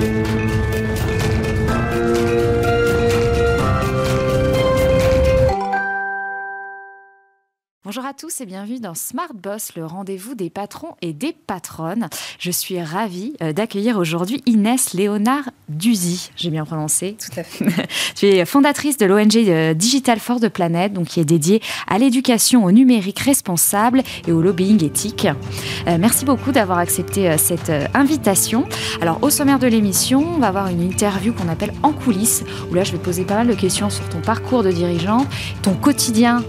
Thank you. Bonjour à tous et bienvenue dans Smart Boss, le rendez-vous des patrons et des patronnes. Je suis ravie euh, d'accueillir aujourd'hui Inès Léonard Duzy. J'ai bien prononcé Tout à fait. tu es fondatrice de l'ONG euh, Digital for the Planet, donc qui est dédiée à l'éducation au numérique responsable et au lobbying éthique. Euh, merci beaucoup d'avoir accepté cette invitation. Alors, au sommaire de l'émission, on va avoir une interview qu'on appelle En coulisses, où là, je vais poser pas mal de questions sur ton parcours de dirigeant, ton quotidien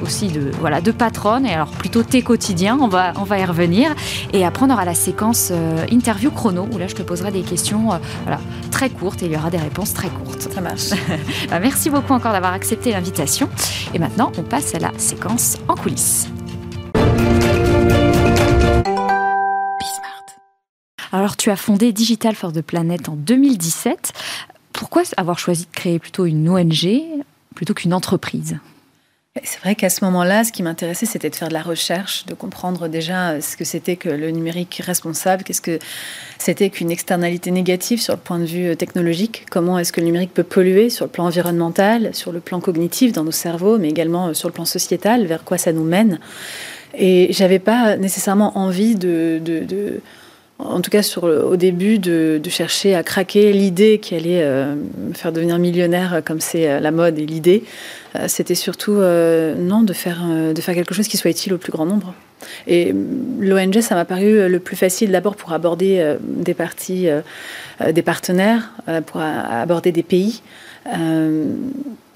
aussi de voilà de patronne, et alors plutôt tes quotidiens, on va, on va y revenir. Et après, on aura la séquence euh, interview chrono, où là, je te poserai des questions euh, voilà, très courtes et il y aura des réponses très courtes. Ça marche. Bah, merci beaucoup encore d'avoir accepté l'invitation. Et maintenant, on passe à la séquence en coulisses. Alors, tu as fondé Digital for the Planet en 2017. Pourquoi avoir choisi de créer plutôt une ONG plutôt qu'une entreprise? C'est vrai qu'à ce moment-là, ce qui m'intéressait, c'était de faire de la recherche, de comprendre déjà euh, ce que c'était que le numérique responsable, qu'est-ce que c'était qu'une externalité négative sur le point de vue euh, technologique, comment est-ce que le numérique peut polluer sur le plan environnemental, sur le plan cognitif dans nos cerveaux, mais également euh, sur le plan sociétal, vers quoi ça nous mène. Et j'avais pas nécessairement envie de, de en tout cas au début, de, chercher à craquer l'idée qui allait euh, me faire devenir millionnaire comme c'est euh, la mode et l'idée. Euh, c'était surtout, non, de faire, de faire quelque chose qui soit utile au plus grand nombre. Et l'ONG, ça m'a paru le plus facile d'abord pour aborder des parties, des partenaires, pour aborder des pays.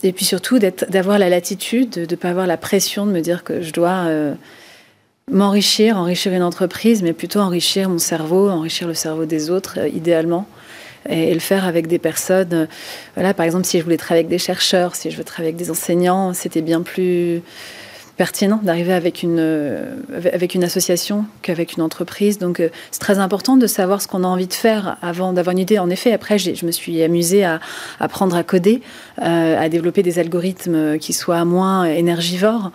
et puis surtout d'avoir la latitude, de ne pas avoir la pression de me dire que je dois m'enrichir, enrichir une entreprise, mais plutôt enrichir mon cerveau, enrichir le cerveau des autres, euh, idéalement. Et, le faire avec des personnes. Euh, voilà, par exemple, si je voulais travailler avec des chercheurs, si je veux travailler avec des enseignants, c'était bien plus pertinent d'arriver avec une, euh, avec une association qu'avec une entreprise. Donc, euh, c'est très important de savoir ce qu'on a envie de faire avant d'avoir une idée. En effet, après, je me suis amusée à apprendre à coder, euh, à développer des algorithmes qui soient moins énergivores.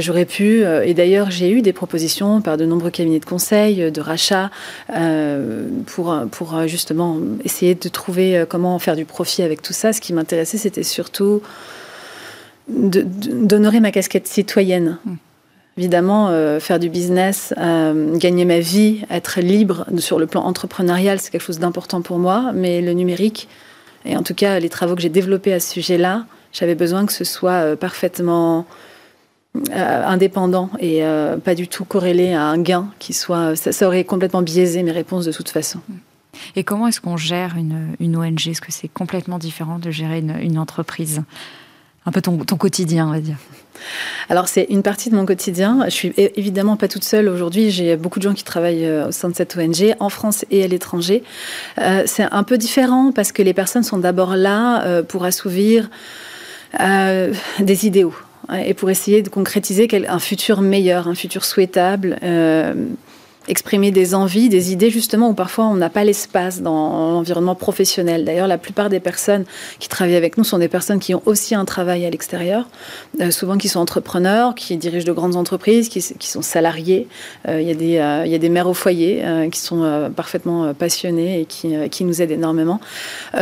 J'aurais pu, et d'ailleurs, j'ai eu des propositions par de nombreux cabinets de conseil, de rachat, pour, pour justement essayer de trouver comment faire du profit avec tout ça. Ce qui m'intéressait, c'était surtout d'honorer ma casquette citoyenne. Hmm. Évidemment, euh, faire du business, euh, gagner ma vie, être libre sur le plan entrepreneurial, c'est quelque chose d'important pour moi. Mais le numérique, et en tout cas les travaux que j'ai développés à ce sujet-là, j'avais besoin que ce soit euh, parfaitement indépendant et pas du tout corrélé à un gain qui soit. Ça, aurait complètement biaisé mes réponses de toute façon. Hmm. Et comment est-ce qu'on gère une, ONG Est-ce que c'est complètement différent de gérer une entreprise? Un peu ton, quotidien, on va dire alors c'est une partie de mon quotidien. Je suis évidemment pas toute seule aujourd'hui. J'ai beaucoup de gens qui travaillent euh, au sein de cette ONG en France et à l'étranger. Euh, c'est un peu différent parce que les personnes sont d'abord là euh, pour assouvir des idéaux hein, et pour essayer de concrétiser un futur meilleur, un futur souhaitable exprimer des envies, des idées justement où parfois on n'a pas l'espace dans l'environnement professionnel. D'ailleurs, la plupart des personnes qui travaillent avec nous sont des personnes qui ont aussi un travail à l'extérieur, euh, souvent qui sont entrepreneurs, qui dirigent de grandes entreprises, qui, sont salariés. Euh, il, y a des, euh, y a des mères au foyer qui sont parfaitement passionnées et qui, qui nous aident énormément.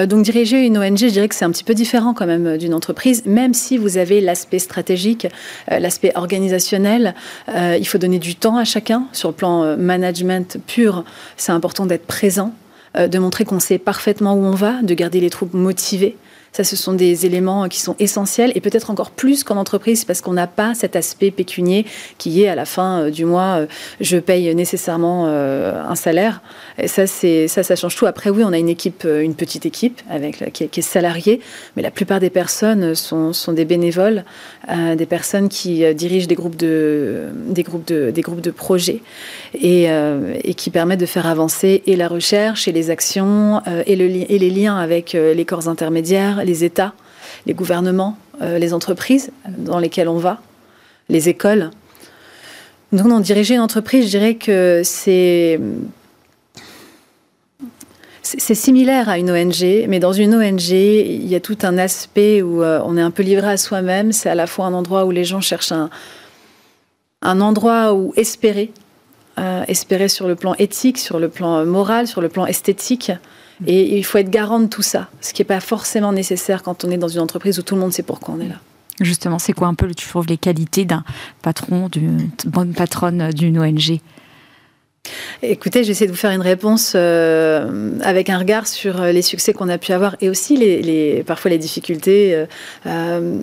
donc diriger une ONG, je dirais que c'est un petit peu différent quand même d'une entreprise, même si vous avez l'aspect stratégique, l'aspect organisationnel. il faut donner du temps à chacun sur le plan management pur, c'est important d'être présent, euh, de montrer qu'on sait parfaitement où on va, de garder les troupes motivées. Ça, ce sont des éléments qui sont essentiels et peut-être encore plus qu'en entreprise parce qu'on n'a pas cet aspect pécunier qui est à la fin euh, du mois, euh, je paye nécessairement euh, un salaire. Ça, ça, ça change tout. Après, oui, on a une équipe, une petite équipe avec qui, est salariée, mais la plupart des personnes sont, des bénévoles, des personnes qui dirigent des groupes de des groupes de des groupes de projets et, qui permettent de faire avancer et la recherche et les actions et les liens avec les corps intermédiaires les États, les gouvernements, euh, les entreprises dans lesquelles on va, les écoles. Donc, non, diriger une entreprise, je dirais que c'est similaire à une ONG, mais dans une ONG, il y a tout un aspect où euh, on est un peu livré à soi-même. C'est à la fois un endroit où les gens cherchent un, un endroit où espérer, euh, espérer sur le plan éthique, sur le plan moral, sur le plan esthétique, Et il faut être garant de tout ça, ce qui n'est pas forcément nécessaire quand on est dans une entreprise où tout le monde sait pourquoi on est là. Justement, c'est quoi un peu, tu trouves, les qualités d'un patron, d'une bonne patronne d'une ONG Écoutez, j'essaie de vous faire une réponse euh, avec un regard sur les succès qu'on a pu avoir et aussi les, parfois les difficultés. Euh, euh,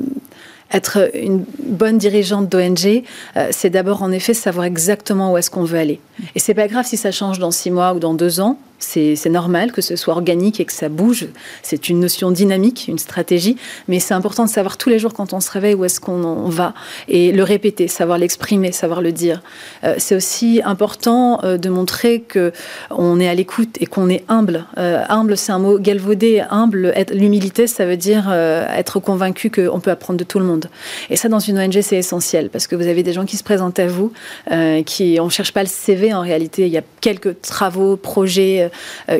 être une bonne dirigeante d'ONG, c'est d'abord en effet savoir exactement où est-ce qu'on veut aller. Et c'est pas grave si ça change dans six mois ou dans deux ans. C'est normal que ce soit organique et que ça bouge. C'est une notion dynamique, une stratégie, mais c'est important de savoir tous les jours quand on se réveille où est-ce qu'on va et le répéter, savoir l'exprimer, savoir le dire. Euh, c'est aussi important euh, de montrer que on est à l'écoute et qu'on est humble. Euh, humble, c'est un mot galvaudé. Humble, l'humilité, ça veut dire être convaincu qu'on peut apprendre de tout le monde. Et ça, dans une ONG, c'est essentiel parce que vous avez des gens qui se présentent à vous, qui on cherche pas le CV en réalité. Il y a quelques travaux, projets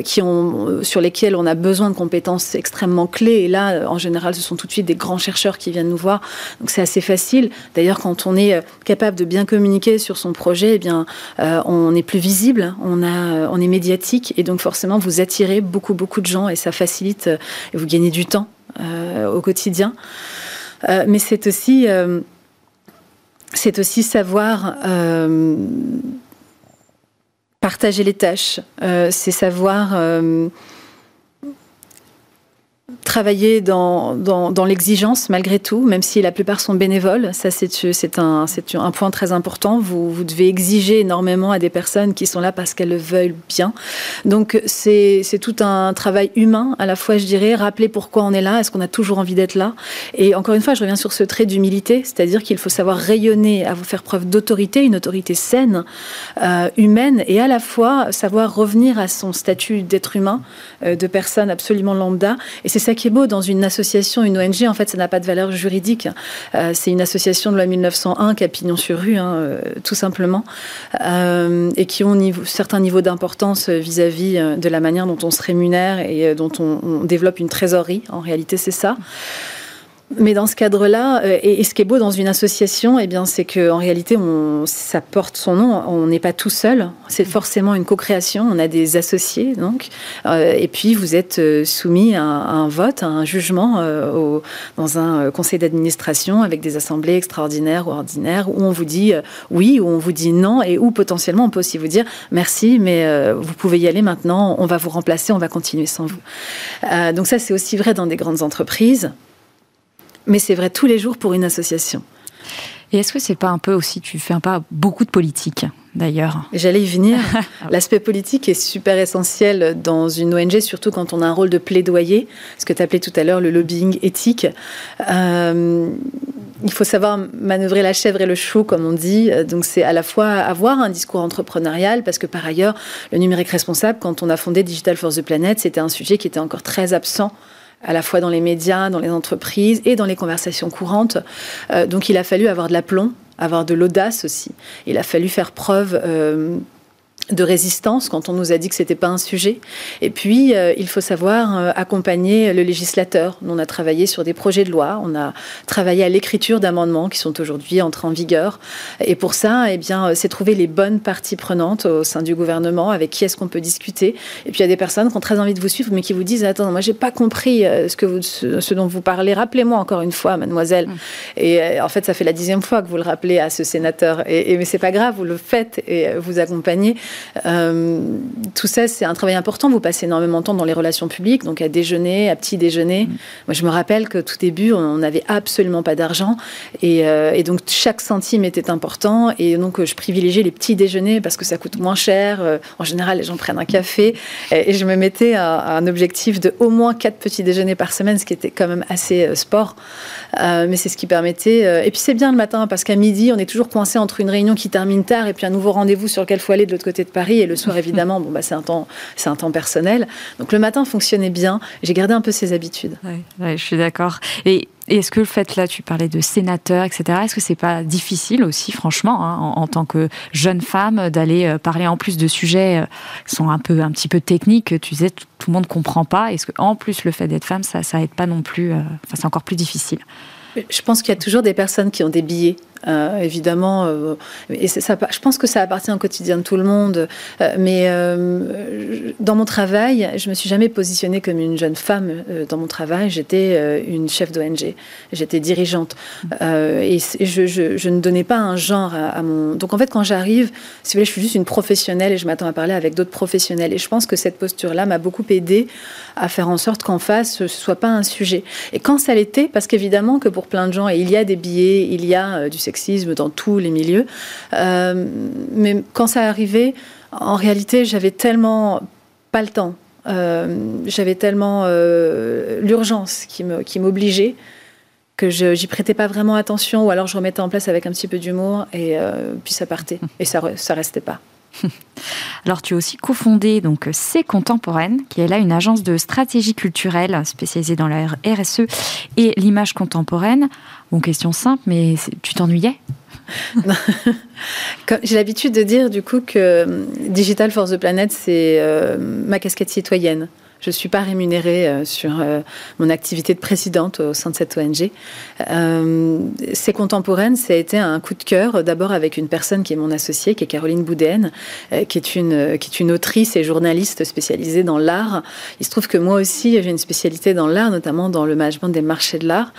qui ont, euh, sur lesquels on a besoin de compétences extrêmement clés. Et là, euh, en général, ce sont tout de suite des grands chercheurs qui viennent nous voir. Donc c'est assez facile. D'ailleurs, quand on est capable de bien communiquer sur son projet, eh bien, on est plus visible, on, a, on est médiatique. Et donc forcément, vous attirez beaucoup, beaucoup de gens et ça facilite et vous gagnez du temps au quotidien. mais c'est aussi c'est aussi savoir partager les tâches, euh, c'est savoir euh, travailler dans, dans, l'exigence malgré tout, même si la plupart sont bénévoles. Ça, c'est un, un point très important. Vous, vous devez exiger énormément à des personnes qui sont là parce qu'elles le veulent bien. Donc, c'est tout un travail humain, à la fois, je dirais, rappeler pourquoi on est là, est-ce qu'on a toujours envie d'être là. Et encore une fois, je reviens sur ce trait d'humilité, c'est-à-dire qu'il faut savoir rayonner, à vous faire preuve d'autorité, une autorité saine, euh, humaine, et à la fois savoir revenir à son statut d'être humain, euh, de personne absolument lambda. Ça qui est beau dans une association, une ONG. En fait, ça n'a pas de valeur juridique. Euh, c'est une association de loi 1901 qui a pignon sur rue, hein, euh, tout simplement, euh, et qui ont niveau, certains niveaux d'importance vis-à-vis de la manière dont on se rémunère et dont on, on développe une trésorerie. En réalité, c'est ça. Mais dans ce cadre-là, euh, et, ce qui est beau dans une association, eh bien, c'est qu'en réalité, on, ça porte son nom. On n'est pas tout seul. C'est forcément une co-création. On a des associés, donc. Euh, et puis, vous êtes euh, soumis à, un vote, à un jugement au, dans un conseil d'administration avec des assemblées extraordinaires ou ordinaires où on vous dit oui, ou on vous dit non, et où potentiellement on peut aussi vous dire merci, mais vous pouvez y aller maintenant. On va vous remplacer. On va continuer sans vous. donc ça, c'est aussi vrai dans des grandes entreprises mais c'est vrai tous les jours pour une association. Et est-ce que c'est pas un peu aussi, tu fais un pas beaucoup de politique d'ailleurs? J'allais y venir. L'aspect politique est super essentiel dans une ONG, surtout quand on a un rôle de plaidoyer, ce que tu appelais tout à l'heure le lobbying éthique. Euh, il faut savoir manœuvrer la chèvre et le chou, comme on dit. Donc, c'est à la fois avoir un discours entrepreneurial, parce que par ailleurs, le numérique responsable, quand on a fondé Digital for the Planet, c'était un sujet qui était encore très absent à la fois dans les médias, dans les entreprises et dans les conversations courantes. Euh, donc il a fallu avoir de l'aplomb, avoir de l'audace aussi. Il a fallu faire preuve euh, de résistance quand on nous a dit que c'était pas un sujet. Et puis, euh, il faut savoir euh, accompagner le législateur. On a travaillé sur des projets de loi, on a travaillé à l'écriture d'amendements qui sont aujourd'hui entrés en vigueur. Et pour ça, eh bien, euh, c'est trouver les bonnes parties prenantes au sein du gouvernement, avec qui est-ce qu'on peut discuter. Et puis, il y a des personnes qui ont très envie de vous suivre, mais qui vous disent attends, moi, j'ai pas compris ce que vous, ce, dont vous parlez. Rappelez-moi encore une fois, mademoiselle. Mmh. Et en fait, ça fait la dixième fois que vous le rappelez à ce sénateur. Et, et mais c'est pas grave, vous le faites et vous accompagnez. Euh, tout ça, c'est un travail important. Vous passez énormément de temps dans les relations publiques, donc à déjeuner, à petit déjeuner. Mm. Moi, je me rappelle que tout début, on n'avait absolument pas d'argent. Euh, et, donc, chaque centime était important. Et donc, je privilégiais les petits déjeuners parce que ça coûte moins cher. Euh, en général, les gens prennent un café. Et, je me mettais à, un objectif de au moins quatre petits déjeuners par semaine, ce qui était quand même assez sport. mais c'est ce qui permettait. et puis, c'est bien le matin parce qu'à midi, on est toujours coincé entre une réunion qui termine tard et puis un nouveau rendez-vous sur lequel il faut aller de l'autre côté de Paris. Et le soir, évidemment, bon, bah, c'est un, temps, un temps personnel. Donc le matin fonctionnait bien. J'ai gardé un peu ces habitudes. je suis d'accord. Et est-ce que le fait là, tu parlais de sénateur, etc. Est-ce que c'est pas difficile aussi, franchement, hein, en, tant que jeune femme, d'aller euh, parler en plus de sujets euh, qui sont un peu, un petit peu techniques. Tu disais, tout, le monde comprend pas. Est-ce que en plus le fait d'être femme, ça, ça aide pas non plus. Euh, enfin, c'est encore plus difficile? Je pense qu'il y a toujours des personnes qui ont des billets Euh, évidemment, euh, et ça, je pense que ça appartient au quotidien de tout le monde. Euh, mais dans mon travail, je me suis jamais positionnée comme une jeune femme. dans mon travail, j'étais une chef d'ONG, j'étais dirigeante, et, je, ne donnais pas un genre à, mon. Donc en fait, quand j'arrive, si vous voulez, je suis juste une professionnelle et je m'attends à parler avec d'autres professionnels. Et je pense que cette posture-là m'a beaucoup aidée à faire en sorte qu'en face, ce soit pas un sujet. Et quand ça l'était, parce qu'évidemment que pour plein de gens, il y a des billets, il y a du sexisme dans tous les milieux. Euh, mais quand ça arrivait, en réalité, j'avais tellement pas le temps. Euh, j'avais tellement euh, l'urgence qui m'obligeait que j'y prêtais pas vraiment attention ou alors je remettais en place avec un petit peu d'humour et puis ça partait et ça ça restait pas. Alors, tu es aussi cofondé donc C'est Contemporaine, qui est là une agence de stratégie culturelle spécialisée dans la RSE et l'image contemporaine. Bon, question simple, mais tu t'ennuyais? J'ai l'habitude de dire du coup que euh, Digital for the Planet, c'est euh, ma casquette citoyenne. Je ne suis pas rémunérée euh, sur euh, mon activité de présidente au sein de cette ONG. Euh, c'est contemporaine, ça a été un coup de cœur, d'abord avec une personne qui est mon associée, qui est Caroline Boudin, qui, est une, qui est une autrice et journaliste spécialisée dans l'art. Il se trouve que moi aussi, j'ai une spécialité dans l'art, notamment dans le management des marchés de l'art.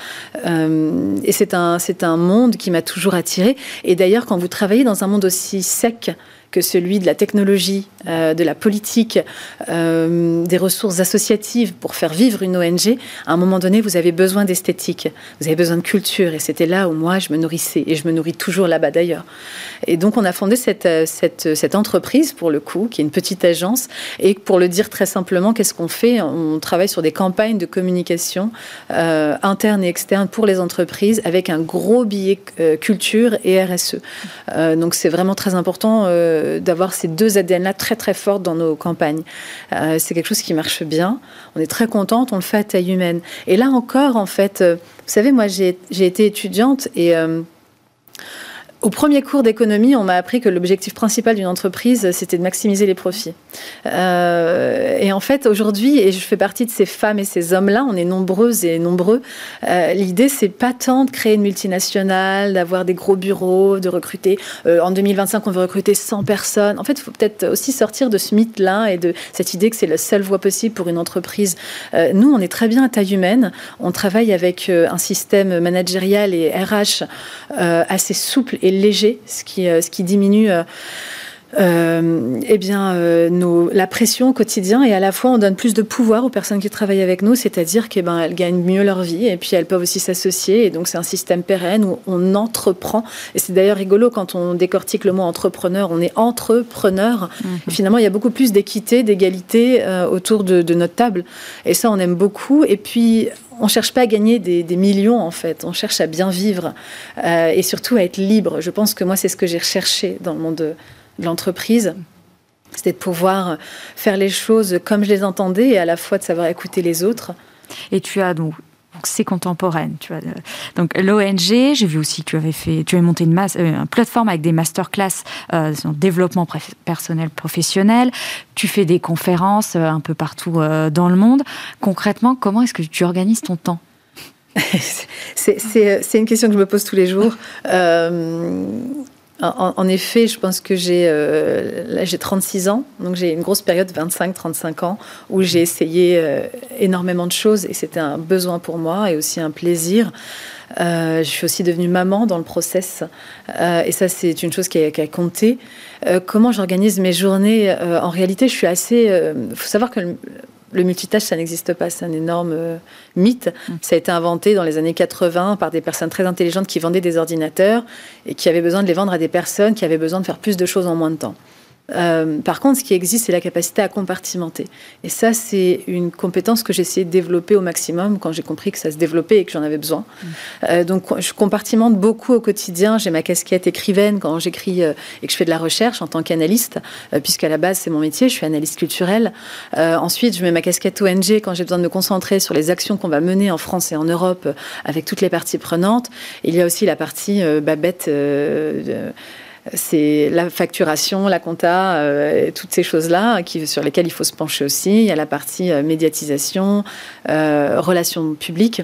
et c'est un, c'est un monde qui m'a toujours attirée. Et d'ailleurs, quand vous travaillez dans un monde aussi sec, que celui de la technologie, euh, de la politique, euh, des ressources associatives pour faire vivre une ONG, à un moment donné, vous avez besoin d'esthétique, vous avez besoin de culture. Et c'était là où moi, je me nourrissais. Et je me nourris toujours là-bas d'ailleurs. Et donc, on a fondé cette, euh, entreprise, pour le coup, qui est une petite agence. Et pour le dire très simplement, qu'est-ce qu'on fait? On travaille sur des campagnes de communication euh, interne et externe pour les entreprises avec un gros billet culture et RSE. donc, c'est vraiment très important d'avoir ces deux ADN-là très très fortes dans nos campagnes. Euh, c'est quelque chose qui marche bien. On est très contente, on le fait à taille humaine. Et là encore, en fait, euh, vous savez, moi j'ai été étudiante et euh, au premier cours d'économie, on m'a appris que l'objectif principal d'une entreprise, c'était de maximiser les profits. Euh, et en fait, aujourd'hui, et je fais partie de ces femmes et ces hommes-là, on est nombreuses et nombreux. Euh, L'idée, c'est pas tant de créer une multinationale, d'avoir des gros bureaux, de recruter. Euh, en 2025, on veut recruter 100 personnes. En fait, il faut peut-être aussi sortir de ce mythe-là et de cette idée que c'est la seule voie possible pour une entreprise. Euh, nous, on est très bien à taille humaine. On travaille avec euh, un système managérial et RH assez souple et léger, ce qui, ce qui diminue euh, euh, eh bien, nos, la pression au quotidien et à la fois on donne plus de pouvoir aux personnes qui travaillent avec nous, c'est-à-dire qu'elles ben, elles gagnent mieux leur vie et puis elles peuvent aussi s'associer et donc c'est un système pérenne où on entreprend. Et c'est d'ailleurs rigolo quand on décortique le mot entrepreneur, on est entrepreneur. Mhm. et finalement il y a beaucoup plus d'équité, d'égalité autour de, de, notre table. Et ça on aime beaucoup. Et puis on cherche pas à gagner des, millions en fait, on cherche à bien vivre euh, et surtout à être libre. Je pense que moi c'est ce que j'ai recherché dans le monde de, l'entreprise. C'était de pouvoir faire les choses comme je les entendais et à la fois de savoir écouter les autres. Et tu as donc donc c'est contemporaine. Tu vois. Donc l'ONG, j'ai vu aussi que tu avais fait, tu avais monté une, masse, euh, plateforme avec des masterclass euh, sur développement personnel professionnel. Tu fais des conférences euh, un peu partout euh, dans le monde. Concrètement, comment est-ce que tu organises ton temps? C'est une question que je me pose tous les jours. En, effet, je pense que j'ai euh, j'ai 36 ans, donc j'ai une grosse période, 25-35 ans, où j'ai essayé euh, énormément de choses et c'était un besoin pour moi et aussi un plaisir. Euh, je suis aussi devenue maman dans le process et ça c'est une chose qui a, compté. comment j'organise mes journées En réalité, je suis assez. Il faut savoir que multitâche, ça n'existe pas, c'est un énorme euh, mythe. Mm. Ça a été inventé dans les années 80 par des personnes très intelligentes qui vendaient des ordinateurs et qui avaient besoin de les vendre à des personnes qui avaient besoin de faire plus de choses en moins de temps. Euh, par contre, ce qui existe, c'est la capacité à compartimenter. Et ça, c'est une compétence que j'ai essayé de développer au maximum quand j'ai compris que ça se développait et que j'en avais besoin. Mm. Euh, donc, je compartimente beaucoup au quotidien. J'ai ma casquette écrivaine quand j'écris euh, et que je fais de la recherche en tant qu'analyste, puisqu'à la base, c'est mon métier. Je suis analyste culturelle. ensuite, je mets ma casquette ONG quand j'ai besoin de me concentrer sur les actions qu'on va mener en France et en Europe avec toutes les parties prenantes. Il y a aussi la partie Babette c'est la facturation, la compta, euh, toutes ces choses-là sur lesquelles il faut se pencher aussi. Il y a la partie euh, médiatisation, euh, relations publiques.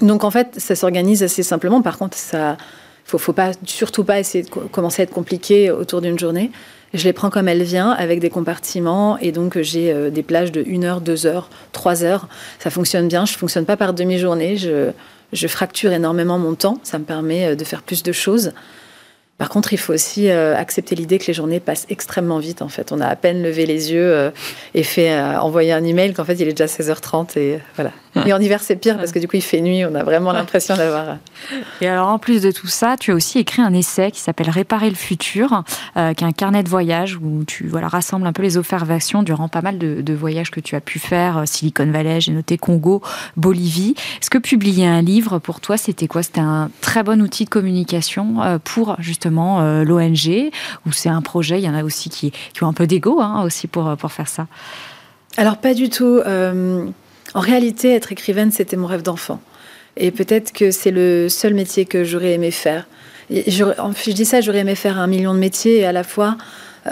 Donc en fait, ça s'organise assez simplement. Par contre, ça faut, faut pas, surtout pas essayer de commencer à être compliqué autour d'une journée. Je les prends comme elle vient, avec des compartiments, et donc j'ai des plages de 1 heure, 2 heures, 3 heures. Ça fonctionne bien, je ne fonctionne pas par demi-journée, je, je fracture énormément mon temps, ça me permet de faire plus de choses. Par contre, il faut aussi euh, accepter l'idée que les journées passent extrêmement vite. En fait, on a à peine levé les yeux euh, et fait euh, envoyer un email qu'en fait il est déjà 16h30 et voilà. Et en hiver c'est pire parce que du coup il fait nuit. On a vraiment l'impression d'avoir. Et alors en plus de tout ça, tu as aussi écrit un essai qui s'appelle Réparer le futur, qui est un carnet de voyage où tu voilà rassembles un peu les observations durant pas mal de, de voyages que tu as pu faire. Silicon Valley, j'ai noté Congo, Bolivie. Est-ce que publier un livre pour toi c'était quoi? C'était un très bon outil de communication pour justement euh, l'ONG, ou c'est un projet, il y en a aussi qui, ont un peu d'ego hein, aussi pour, pour faire ça Alors pas du tout. Euh, en réalité, être écrivaine, c'était mon rêve d'enfant. Et peut-être que c'est le seul métier que j'aurais aimé faire. je, je dis ça, j'aurais aimé faire un million de métiers et à la fois...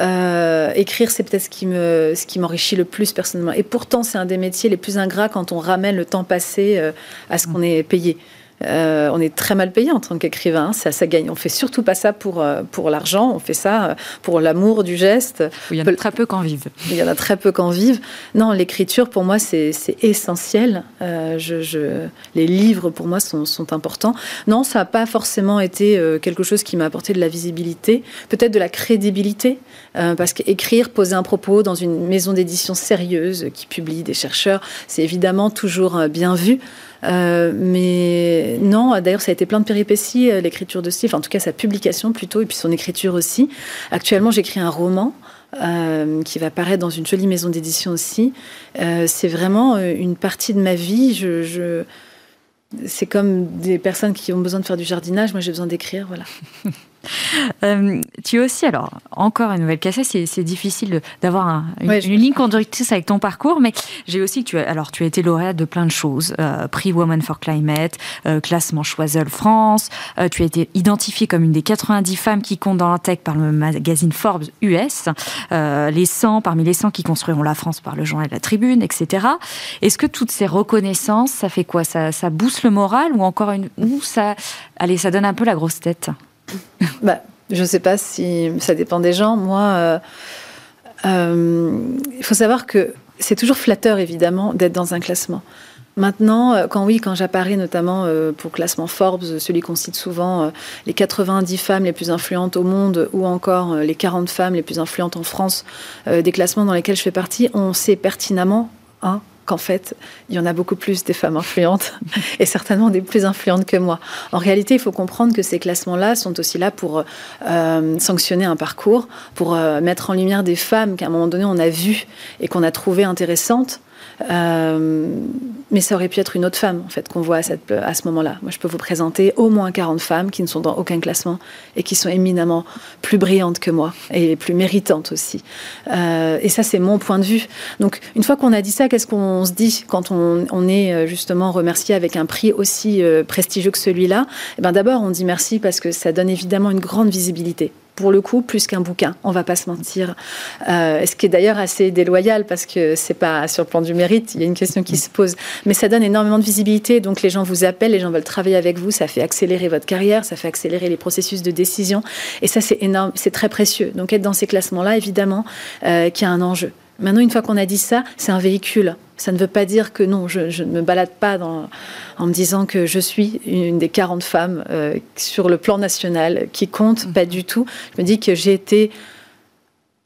Euh, écrire, c'est peut-être ce qui me, ce qui m'enrichit le plus personnellement. Et pourtant, c'est un des métiers les plus ingrats quand on ramène le temps passé à ce qu'on est payé. Euh, on est très mal payé en tant qu'écrivain. Ça, ça gagne. On fait surtout pas ça pour, euh, pour l'argent. On fait ça euh, pour l'amour du geste. Il y en a très peu qu'en vivent. Il y en a très peu qu'en vivent. Non, l'écriture pour moi c'est essentiel. je, les livres pour moi sont, sont importants. Non, ça n'a pas forcément été quelque chose qui m'a apporté de la visibilité, peut-être de la crédibilité, parce qu'écrire, poser un propos dans une maison d'édition sérieuse qui publie des chercheurs, c'est évidemment toujours bien vu. Euh, mais non, d'ailleurs, ça a été plein de péripéties, euh, l'écriture de Steve, en tout cas sa publication plutôt, et puis son écriture aussi. Actuellement, j'écris un roman. Euh, qui va paraître dans une jolie maison d'édition aussi. c'est vraiment une partie de ma vie. C'est comme des personnes qui ont besoin de faire du jardinage. Moi, j'ai besoin d'écrire. Voilà. Euh, tu es aussi, alors, encore une nouvelle cassette, c'est difficile d'avoir une, ligne conductrice avec ton parcours, mais j'ai aussi, tu as, alors, tu as été lauréate de plein de choses, euh, prix Women for Climate, euh, classement Choiseul France, tu as été identifiée comme une des 90 femmes qui comptent dans la tech par le magazine Forbes US, les 100 parmi les 100 qui construiront la France par le journal La Tribune, etc. Est-ce que toutes ces reconnaissances, ça fait quoi? Ça, ça booste le moral ou encore une, ou ça, allez, ça donne un peu la grosse tête? Bah, Je ne sais pas si ça dépend des gens. Moi, euh, euh, il faut savoir que c'est toujours flatteur, évidemment, d'être dans un classement. Maintenant, euh, quand oui, quand j'apparais notamment pour classement Forbes, celui qu'on cite souvent, les 90 femmes les plus influentes au monde ou encore les 40 femmes les plus influentes en France, des classements dans lesquels je fais partie, on sait pertinemment hein, qu'en fait, il y en a beaucoup plus des femmes influentes et certainement des plus influentes que moi. En réalité, il faut comprendre que ces classements-là sont aussi là pour euh, sanctionner un parcours, pour euh, mettre en lumière des femmes qu'à un moment donné on a vues et qu'on a trouvées intéressantes euh, mais ça aurait pu être une autre femme, en fait, qu'on voit à, ce moment-là. Moi, je peux vous présenter au moins 40 femmes qui ne sont dans aucun classement et qui sont éminemment plus brillantes que moi et plus méritantes aussi. Euh, et ça, c'est mon point de vue. Donc, une fois qu'on a dit ça, qu'est-ce qu'on se dit quand on, on, est euh, justement remercié avec un prix aussi prestigieux que celui-là? Eh ben, D'abord, on dit merci parce que ça donne évidemment une grande visibilité pour le coup, plus qu'un bouquin, on va pas se mentir. Euh, ce qui est d'ailleurs assez déloyal parce que c'est pas sur le plan du mérite, il y a une question qui se pose. Mais ça donne énormément de visibilité, donc les gens vous appellent, les gens veulent travailler avec vous, ça fait accélérer votre carrière, ça fait accélérer les processus de décision, et ça c'est énorme, c'est très précieux. Donc être dans ces classements-là, évidemment, euh, qu'il y a un enjeu. Maintenant, une fois qu'on a dit ça, c'est un véhicule. Ça ne veut pas dire que non, je, ne me balade pas dans, en me disant que je suis une des 40 femmes euh, sur le plan national qui compte, mhm. pas du tout. Je me dis que j'ai été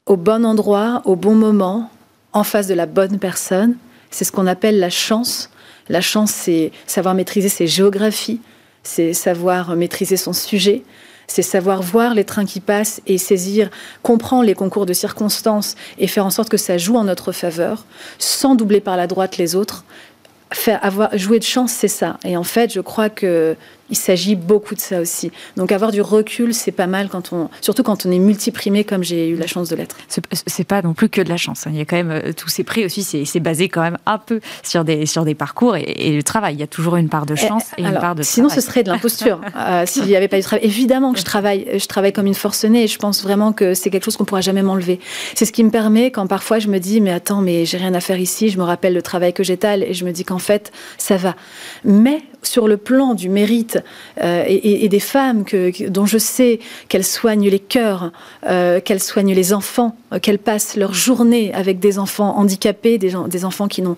au bon endroit, au bon moment, en face de la bonne personne. C'est ce qu'on appelle la chance. La chance, c'est savoir maîtriser ses géographies, c'est savoir maîtriser son sujet, c'est savoir voir les trains qui passent et saisir, comprendre les concours de circonstances et faire en sorte que ça joue en notre faveur, sans doubler par la droite les autres. Faire avoir jouer de chance, c'est ça. Et en fait, je crois que il s'agit beaucoup de ça aussi. Donc avoir du recul, c'est pas mal quand on, surtout quand on est multiprimé comme j'ai eu la chance de l'être. C'est pas non plus que de la chance. Hein. Il y a quand même euh, tous ces prix aussi. C'est basé quand même un peu sur des sur des parcours et, le travail. Il y a toujours une part de eh, chance et, une part de. Sinon, ce serait de l'imposture. euh, S'il n'y avait pas du travail, évidemment que je travaille. Je travaille comme une forcenée et je pense vraiment que c'est quelque chose qu'on pourra jamais m'enlever. C'est ce qui me permet quand parfois je me dis mais attends mais j'ai rien à faire ici. Je me rappelle le travail que j'étale et je me dis qu'en en fait, ça va. Mais sur le plan du mérite euh, et, des femmes que, dont je sais qu'elles soignent les cœurs, euh, qu'elles soignent les enfants, euh, qu'elles passent leur journée avec des enfants handicapés, des, des enfants qui n'ont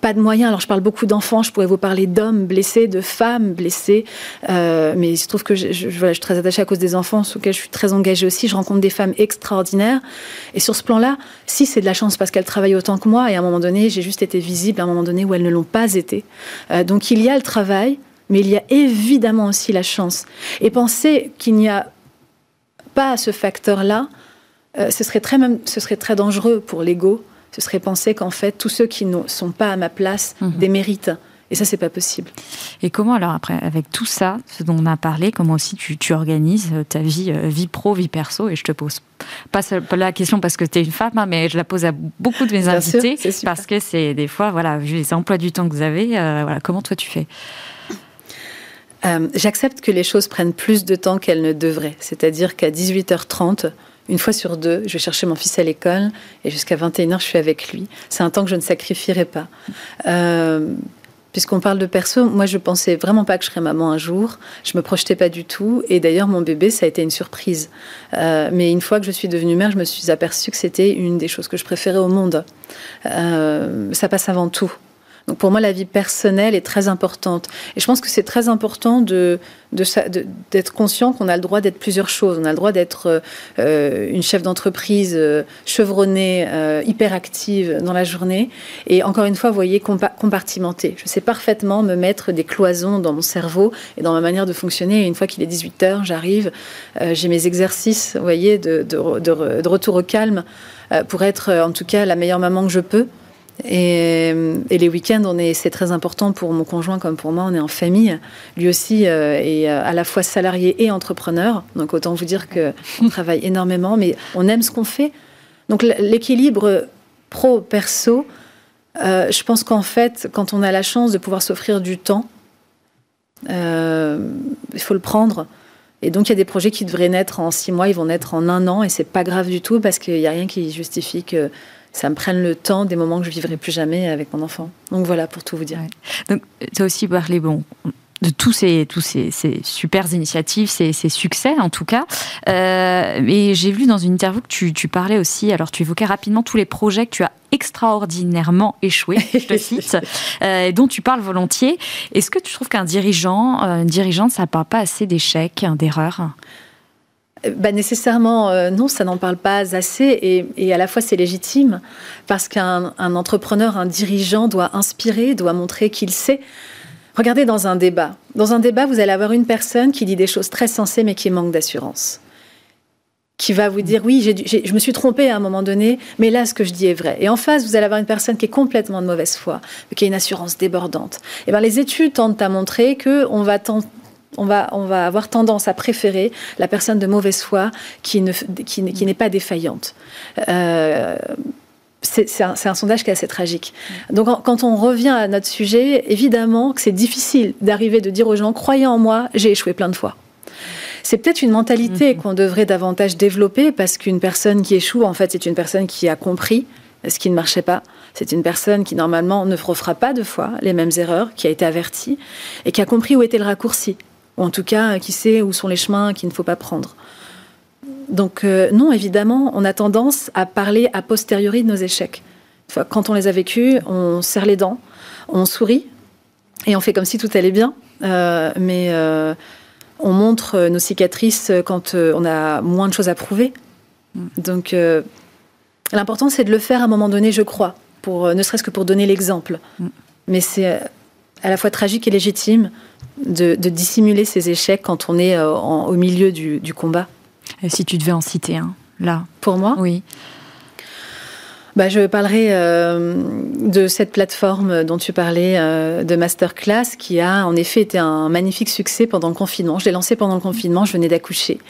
pas de moyens. Alors je parle beaucoup d'enfants, je pourrais vous parler d'hommes blessés, de femmes blessées, euh, mais il se trouve que je, suis très attachée à cause des enfants, sur lesquels je suis très engagée aussi. Je rencontre des femmes extraordinaires. Et sur ce plan-là, si c'est de la chance parce qu'elles travaillent autant que moi, et à un moment donné, j'ai juste été visible à un moment donné où elles ne l'ont pas été. Euh, donc il y a le travail, mais il y a évidemment aussi la chance. Et penser qu'il n'y a pas ce facteur-là, euh, ce, ce serait très dangereux pour l'ego ce serait penser qu'en fait, tous ceux qui ne sont pas à ma place mhm. déméritent. Et ça, c'est pas possible. Et comment alors après, avec tout ça, ce dont on a parlé, comment aussi tu, organises euh, ta vie, euh, vie pro, vie perso? Et je te pose pas, la question parce que tu es une femme, hein, mais je la pose à beaucoup de mes invités parce que c'est des fois, voilà, vu les emplois du temps que vous avez, euh, voilà, comment toi tu fais? J'accepte que les choses prennent plus de temps qu'elles ne devraient. C'est-à-dire qu'à 18h30, une fois sur deux, je vais chercher mon fils à l'école et jusqu'à 21h, je suis avec lui. C'est un temps que je ne sacrifierai pas. Euh, puisqu'on parle de perso, moi je pensais vraiment pas que je serais maman un jour. Je me projetais pas du tout. Et d'ailleurs, mon bébé, ça a été une surprise. Euh, mais une fois que je suis devenue mère, je me suis aperçue que c'était une des choses que je préférais au monde. Euh, ça passe avant tout. Donc pour moi, la vie personnelle est très importante. Et je pense que c'est très important d'être conscient qu'on a le droit d'être plusieurs choses. On a le droit d'être euh, une chef d'entreprise euh, chevronnée, euh, hyperactive dans la journée. Et encore une fois, vous voyez, compartimentée. Je sais parfaitement me mettre des cloisons dans mon cerveau et dans ma manière de fonctionner. Et une fois qu'il est 18 heures, j'arrive, j'ai mes exercices, vous voyez, de, retour au calme pour être en tout cas la meilleure maman que je peux. Et, les week-ends, on est, c'est très important pour mon conjoint comme pour moi. On est en famille. Lui aussi euh, est euh, à la fois salarié et entrepreneur. Donc autant vous dire que on travaille énormément, mais on aime ce qu'on fait. Donc l'équilibre pro-perso, euh, je pense qu'en fait, quand on a la chance de pouvoir s'offrir du temps, il faut le prendre. Et donc il y a des projets qui devraient naître en six mois, ils vont naître en un an, et c'est pas grave du tout parce qu'il n'y a rien qui justifie que ça me prenne le temps des moments que je vivrai plus jamais avec mon enfant. Donc voilà, pour tout vous dire. Donc tu as aussi parlé, bon, de tous ces, tous ces, ces super initiatives, ces, ces, succès en tout cas. Euh, et j'ai vu dans une interview que tu, tu, parlais aussi, alors tu évoquais rapidement tous les projets que tu as extraordinairement échoué, je te cite, euh, dont tu parles volontiers. Est-ce que tu trouves qu'un dirigeant, euh, une dirigeante, ça ne parle pas assez d'échecs, d'erreurs? Bah, nécessairement, euh, non, ça n'en parle pas assez. Et, à la fois, c'est légitime parce qu'un entrepreneur, un dirigeant doit inspirer, doit montrer qu'il sait. Regardez dans un débat. Dans un débat, vous allez avoir une personne qui dit des choses très sensées mais qui manque d'assurance. Qui va vous dire oui, je me suis trompé à un moment donné, mais là, ce que je dis est vrai. Et en face, vous allez avoir une personne qui est complètement de mauvaise foi, qui a une assurance débordante. Et eh ben, les études tentent à montrer que on va avoir tendance à préférer la personne de mauvaise foi qui, n'est pas défaillante. Euh, c'est un, un, sondage qui est assez tragique. Donc, quand on revient à notre sujet, évidemment que c'est difficile d'arriver de dire aux gens croyez en moi, j'ai échoué plein de fois. C'est peut-être une mentalité mhm. qu'on devrait davantage développer parce qu'une personne qui échoue, en fait, c'est une personne qui a compris ce qui ne marchait pas. C'est une personne qui, normalement, ne refera pas deux fois les mêmes erreurs, qui a été avertie et qui a compris où était le raccourci ou en tout cas qui sait où sont les chemins qu'il ne faut pas prendre. Donc euh, non, évidemment, on a tendance à parler a posteriori de nos échecs. quand on les a vécus, on serre les dents, on sourit et on fait comme si tout allait bien, euh, mais euh, on montre nos cicatrices quand on a moins de choses à prouver. Donc l'important, c'est de le faire à un moment donné, je crois, pour, ne serait-ce que pour donner l'exemple. Mm. Mais c'est à la fois tragique et légitime de, dissimuler ses échecs quand on est au milieu du, combat. Si tu devais en citer un, là. Pour moi Oui. Bah, je parlerai euh, de cette plateforme dont tu parlais, euh, de Masterclass, qui a en effet été un magnifique succès pendant le confinement. Je l'ai lancé pendant le confinement, je venais d'accoucher.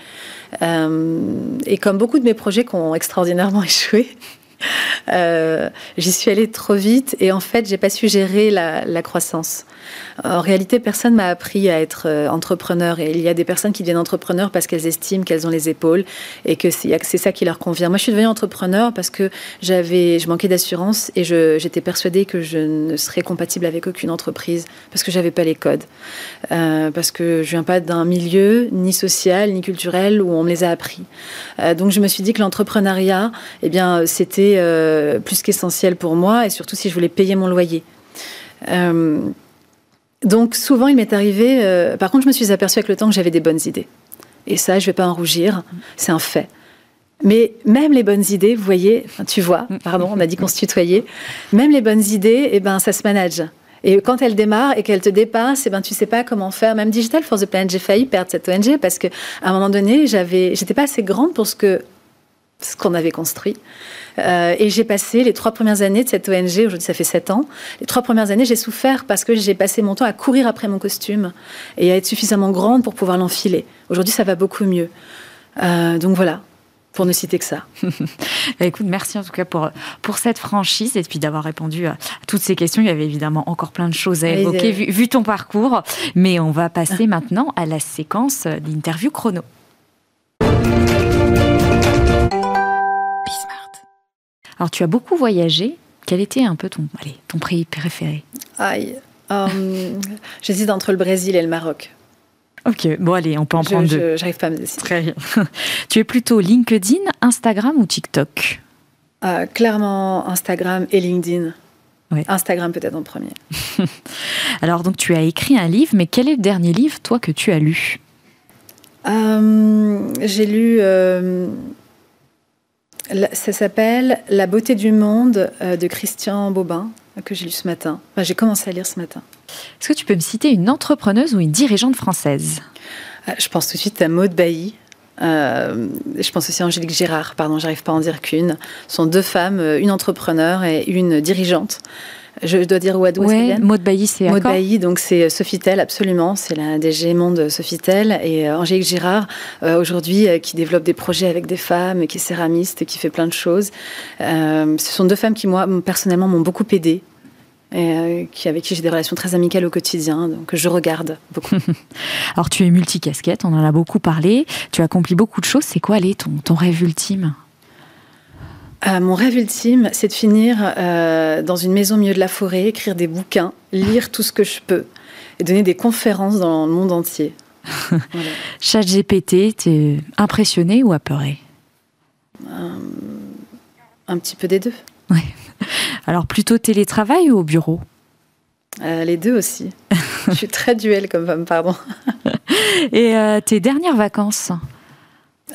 et comme beaucoup de mes projets qui ont extraordinairement échoué, J'y suis allée trop vite et en fait, j'ai pas su gérer la, la croissance. En réalité, personne m'a appris à être entrepreneur et il y a des personnes qui deviennent entrepreneurs parce qu'elles estiment qu'elles ont les épaules et que c'est ça qui leur convient. Moi, je suis devenue entrepreneur parce que j'avais, je manquais d'assurance et j'étais persuadée que je ne serais compatible avec aucune entreprise parce que j'avais pas les codes, euh, parce que je viens pas d'un milieu ni social ni culturel où on me les a appris. Euh, donc, je me suis dit que l'entrepreneuriat, eh bien, c'était euh, plus qu'essentiel pour moi et surtout si je voulais payer mon loyer. Donc souvent, il m'est arrivé. par contre, je me suis aperçue avec le temps que j'avais des bonnes idées. Et ça, je ne vais pas en rougir, c'est un fait. Mais même les bonnes idées, vous voyez, tu vois, pardon, on a dit qu'on se tutoyait, même les bonnes idées, eh ben, ça se manage. Et quand elles démarrent et qu'elles te dépassent, eh ben, tu sais pas comment faire. Même Digital Force the Planet, j'ai failli perdre cette ONG parce qu'à un moment donné, j'avais, j'étais pas assez grande pour ce que ce qu'on avait construit. Euh, et j'ai passé les trois premières années de cette ONG, aujourd'hui ça fait sept ans, les trois premières années j'ai souffert parce que j'ai passé mon temps à courir après mon costume et à être suffisamment grande pour pouvoir l'enfiler. Aujourd'hui ça va beaucoup mieux. Euh, donc voilà, pour ne citer que ça. Écoute, merci en tout cas pour, pour cette franchise et puis d'avoir répondu à toutes ces questions. Il y avait évidemment encore plein de choses à évoquer vu, vu, ton parcours, mais on va passer maintenant à la séquence d'interview chrono. Alors, tu as beaucoup voyagé. Quel était un peu ton, allez, ton pays préféré Aïe. Euh, j'hésite entre le Brésil et le Maroc. Ok, bon allez, on peut en prendre deux. J'arrive pas à me décider. Très bien. tu es plutôt LinkedIn, Instagram ou TikTok? Euh, Clairement Instagram et LinkedIn. Instagram peut-être en premier. Alors donc tu as écrit un livre, mais quel est le dernier livre toi que tu as lu? Euh, J'ai lu ça s'appelle La beauté du monde euh, de Christian Bobin, que j'ai lu ce matin. j'ai commencé à lire ce matin. Est-ce que tu peux me citer une entrepreneuse ou une dirigeante française? Euh, Je pense tout de suite à Maud Bailly. Euh, je pense aussi à Angélique Girard, pardon, j'arrive pas à en dire qu'une. Ce sont deux femmes, une entrepreneure et une dirigeante. Je dois dire ouais, Maud Bailly, c'est Maud Bailly, donc c'est euh, Sofitel, absolument. C'est la DG Monde Sofitel. Et euh, Angélique Girard, euh, aujourd'hui, qui développe des projets avec des femmes, qui est céramiste, qui fait plein de choses. ce sont deux femmes qui, moi, personnellement, m'ont beaucoup aidée. Et qui, avec qui j'ai des relations très amicales au quotidien, donc je regarde beaucoup. Alors tu es multicasquette, on en a beaucoup parlé, tu accomplis beaucoup de choses, c'est quoi aller ton, ton rêve ultime? Euh, mon rêve ultime, c'est de finir euh, dans une maison au milieu de la forêt, écrire des bouquins, lire tout ce que je peux et donner des conférences dans le monde entier. Chat GPT, t'es impressionné ou apeuré? Euh, Un petit peu des deux. Ouais. Alors plutôt télétravail ou au bureau? Les deux aussi. je suis très duel comme femme, pardon. et tes dernières vacances?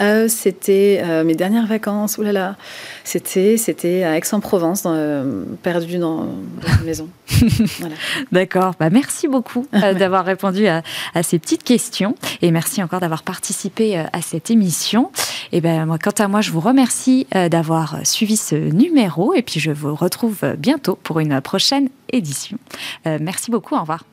Euh, c'était euh, mes dernières vacances. Ouh là là, c'était c'était à Aix-en-Provence, euh, perdu dans, une maison. D'accord. Bah, merci beaucoup d'avoir répondu à, ces petites questions et merci encore d'avoir participé à cette émission. Et ben moi, quant à moi, je vous remercie d'avoir suivi ce numéro et puis je vous retrouve bientôt pour une prochaine édition. merci beaucoup. Au revoir.